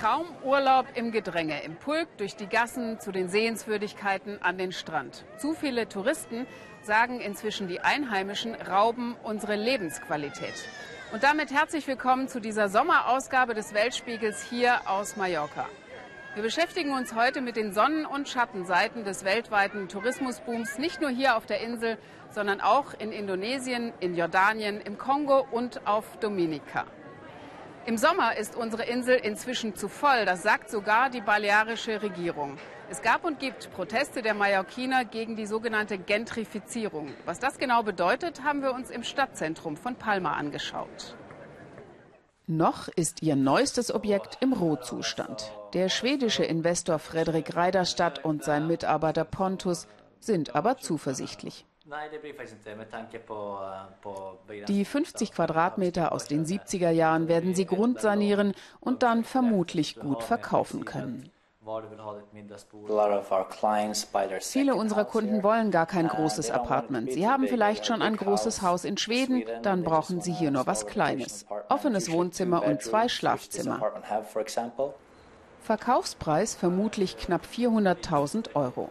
Traumurlaub im Gedränge, im Pulk, durch die Gassen, zu den Sehenswürdigkeiten, an den Strand. Zu viele Touristen, sagen inzwischen die Einheimischen, rauben unsere Lebensqualität. Und damit herzlich willkommen zu dieser Sommerausgabe des Weltspiegels hier aus Mallorca. Wir beschäftigen uns heute mit den Sonnen- und Schattenseiten des weltweiten Tourismusbooms, nicht nur hier auf der Insel, sondern auch in Indonesien, in Jordanien, im Kongo und auf Dominika. Im Sommer ist unsere Insel inzwischen zu voll, das sagt sogar die balearische Regierung. Es gab und gibt Proteste der Mallorquiner gegen die sogenannte Gentrifizierung. Was das genau bedeutet, haben wir uns im Stadtzentrum von Palma angeschaut. Noch ist ihr neuestes Objekt im Rohzustand. Der schwedische Investor Fredrik Reiderstadt und sein Mitarbeiter Pontus sind aber zuversichtlich. Die 50 Quadratmeter aus den 70er Jahren werden sie grundsanieren und dann vermutlich gut verkaufen können. Viele unserer Kunden wollen gar kein großes Apartment. Sie haben vielleicht schon ein großes Haus in Schweden, dann brauchen sie hier nur was Kleines. Offenes Wohnzimmer und zwei Schlafzimmer. Verkaufspreis vermutlich knapp 400.000 Euro.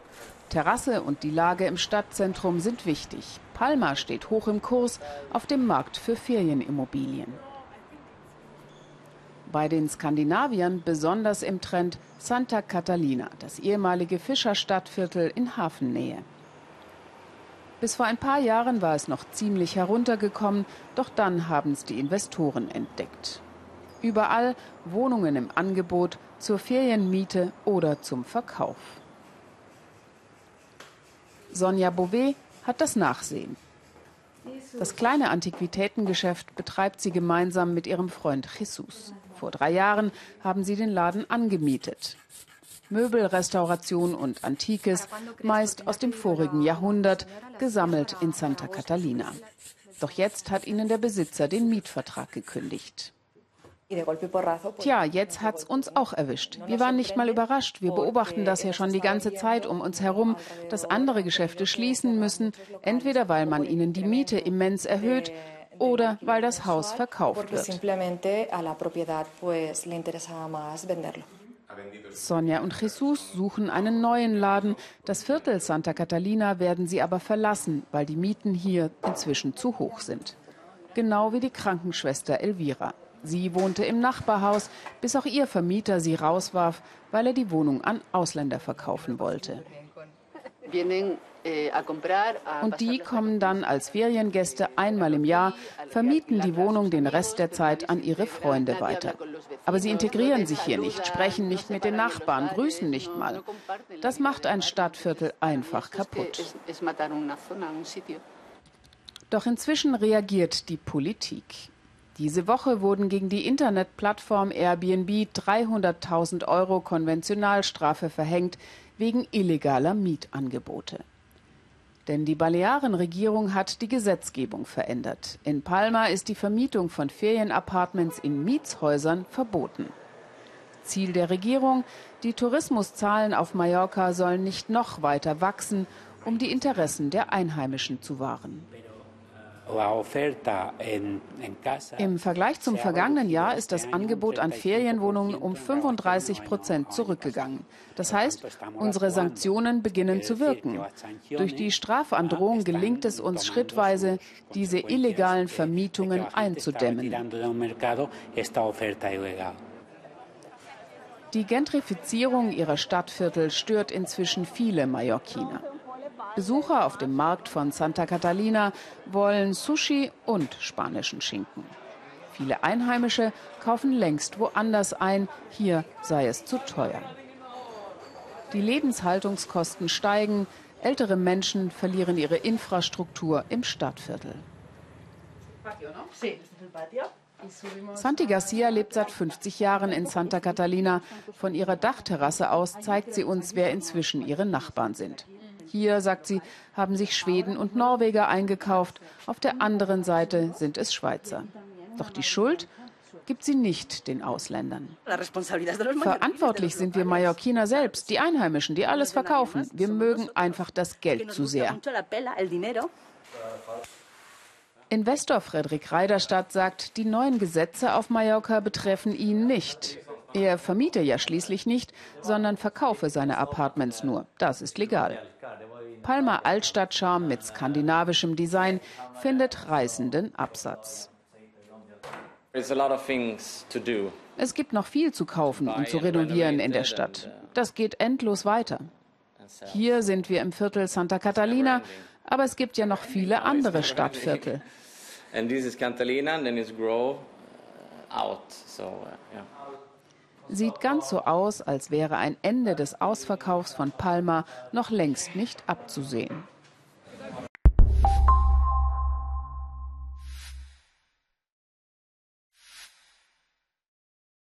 Terrasse und die Lage im Stadtzentrum sind wichtig. Palma steht hoch im Kurs auf dem Markt für Ferienimmobilien. Bei den Skandinaviern besonders im Trend Santa Catalina, das ehemalige Fischerstadtviertel in Hafennähe. Bis vor ein paar Jahren war es noch ziemlich heruntergekommen, doch dann haben es die Investoren entdeckt. Überall Wohnungen im Angebot zur Ferienmiete oder zum Verkauf. Sonja Bouvet hat das Nachsehen. Das kleine Antiquitätengeschäft betreibt sie gemeinsam mit ihrem Freund Jesus. Vor drei Jahren haben sie den Laden angemietet. Möbelrestauration und Antikes, meist aus dem vorigen Jahrhundert, gesammelt in Santa Catalina. Doch jetzt hat ihnen der Besitzer den Mietvertrag gekündigt. Tja, jetzt hat's uns auch erwischt. Wir waren nicht mal überrascht. Wir beobachten das ja schon die ganze Zeit um uns herum, dass andere Geschäfte schließen müssen, entweder weil man ihnen die Miete immens erhöht oder weil das Haus verkauft wird. Sonja und Jesus suchen einen neuen Laden. Das Viertel Santa Catalina werden sie aber verlassen, weil die Mieten hier inzwischen zu hoch sind. Genau wie die Krankenschwester Elvira. Sie wohnte im Nachbarhaus, bis auch ihr Vermieter sie rauswarf, weil er die Wohnung an Ausländer verkaufen wollte. Und die kommen dann als Feriengäste einmal im Jahr, vermieten die Wohnung den Rest der Zeit an ihre Freunde weiter. Aber sie integrieren sich hier nicht, sprechen nicht mit den Nachbarn, grüßen nicht mal. Das macht ein Stadtviertel einfach kaputt. Doch inzwischen reagiert die Politik. Diese Woche wurden gegen die Internetplattform Airbnb 300.000 Euro Konventionalstrafe verhängt wegen illegaler Mietangebote. Denn die Balearenregierung hat die Gesetzgebung verändert. In Palma ist die Vermietung von Ferienapartments in Mietshäusern verboten. Ziel der Regierung, die Tourismuszahlen auf Mallorca sollen nicht noch weiter wachsen, um die Interessen der Einheimischen zu wahren. Im Vergleich zum vergangenen Jahr ist das Angebot an Ferienwohnungen um 35 Prozent zurückgegangen. Das heißt, unsere Sanktionen beginnen zu wirken. Durch die Strafandrohung gelingt es uns schrittweise, diese illegalen Vermietungen einzudämmen. Die Gentrifizierung ihrer Stadtviertel stört inzwischen viele Mallorquiner. Besucher auf dem Markt von Santa Catalina wollen Sushi und spanischen Schinken. Viele Einheimische kaufen längst woanders ein, hier sei es zu teuer. Die Lebenshaltungskosten steigen, ältere Menschen verlieren ihre Infrastruktur im Stadtviertel. Santi Garcia lebt seit 50 Jahren in Santa Catalina. Von ihrer Dachterrasse aus zeigt sie uns, wer inzwischen ihre Nachbarn sind. Hier, sagt sie, haben sich Schweden und Norweger eingekauft. Auf der anderen Seite sind es Schweizer. Doch die Schuld gibt sie nicht den Ausländern. Verantwortlich sind wir Mallorquiner selbst, die Einheimischen, die alles verkaufen. Wir mögen einfach das Geld zu sehr. Investor Frederik Reiderstadt sagt, die neuen Gesetze auf Mallorca betreffen ihn nicht. Er vermiete ja schließlich nicht, sondern verkaufe seine Apartments nur. Das ist legal. Palma Altstadtcharme mit skandinavischem Design findet reißenden Absatz. Es gibt noch viel zu kaufen und zu renovieren in der Stadt. Das geht endlos weiter. Hier sind wir im Viertel Santa Catalina, aber es gibt ja noch viele andere Stadtviertel. Sieht ganz so aus, als wäre ein Ende des Ausverkaufs von Palma noch längst nicht abzusehen.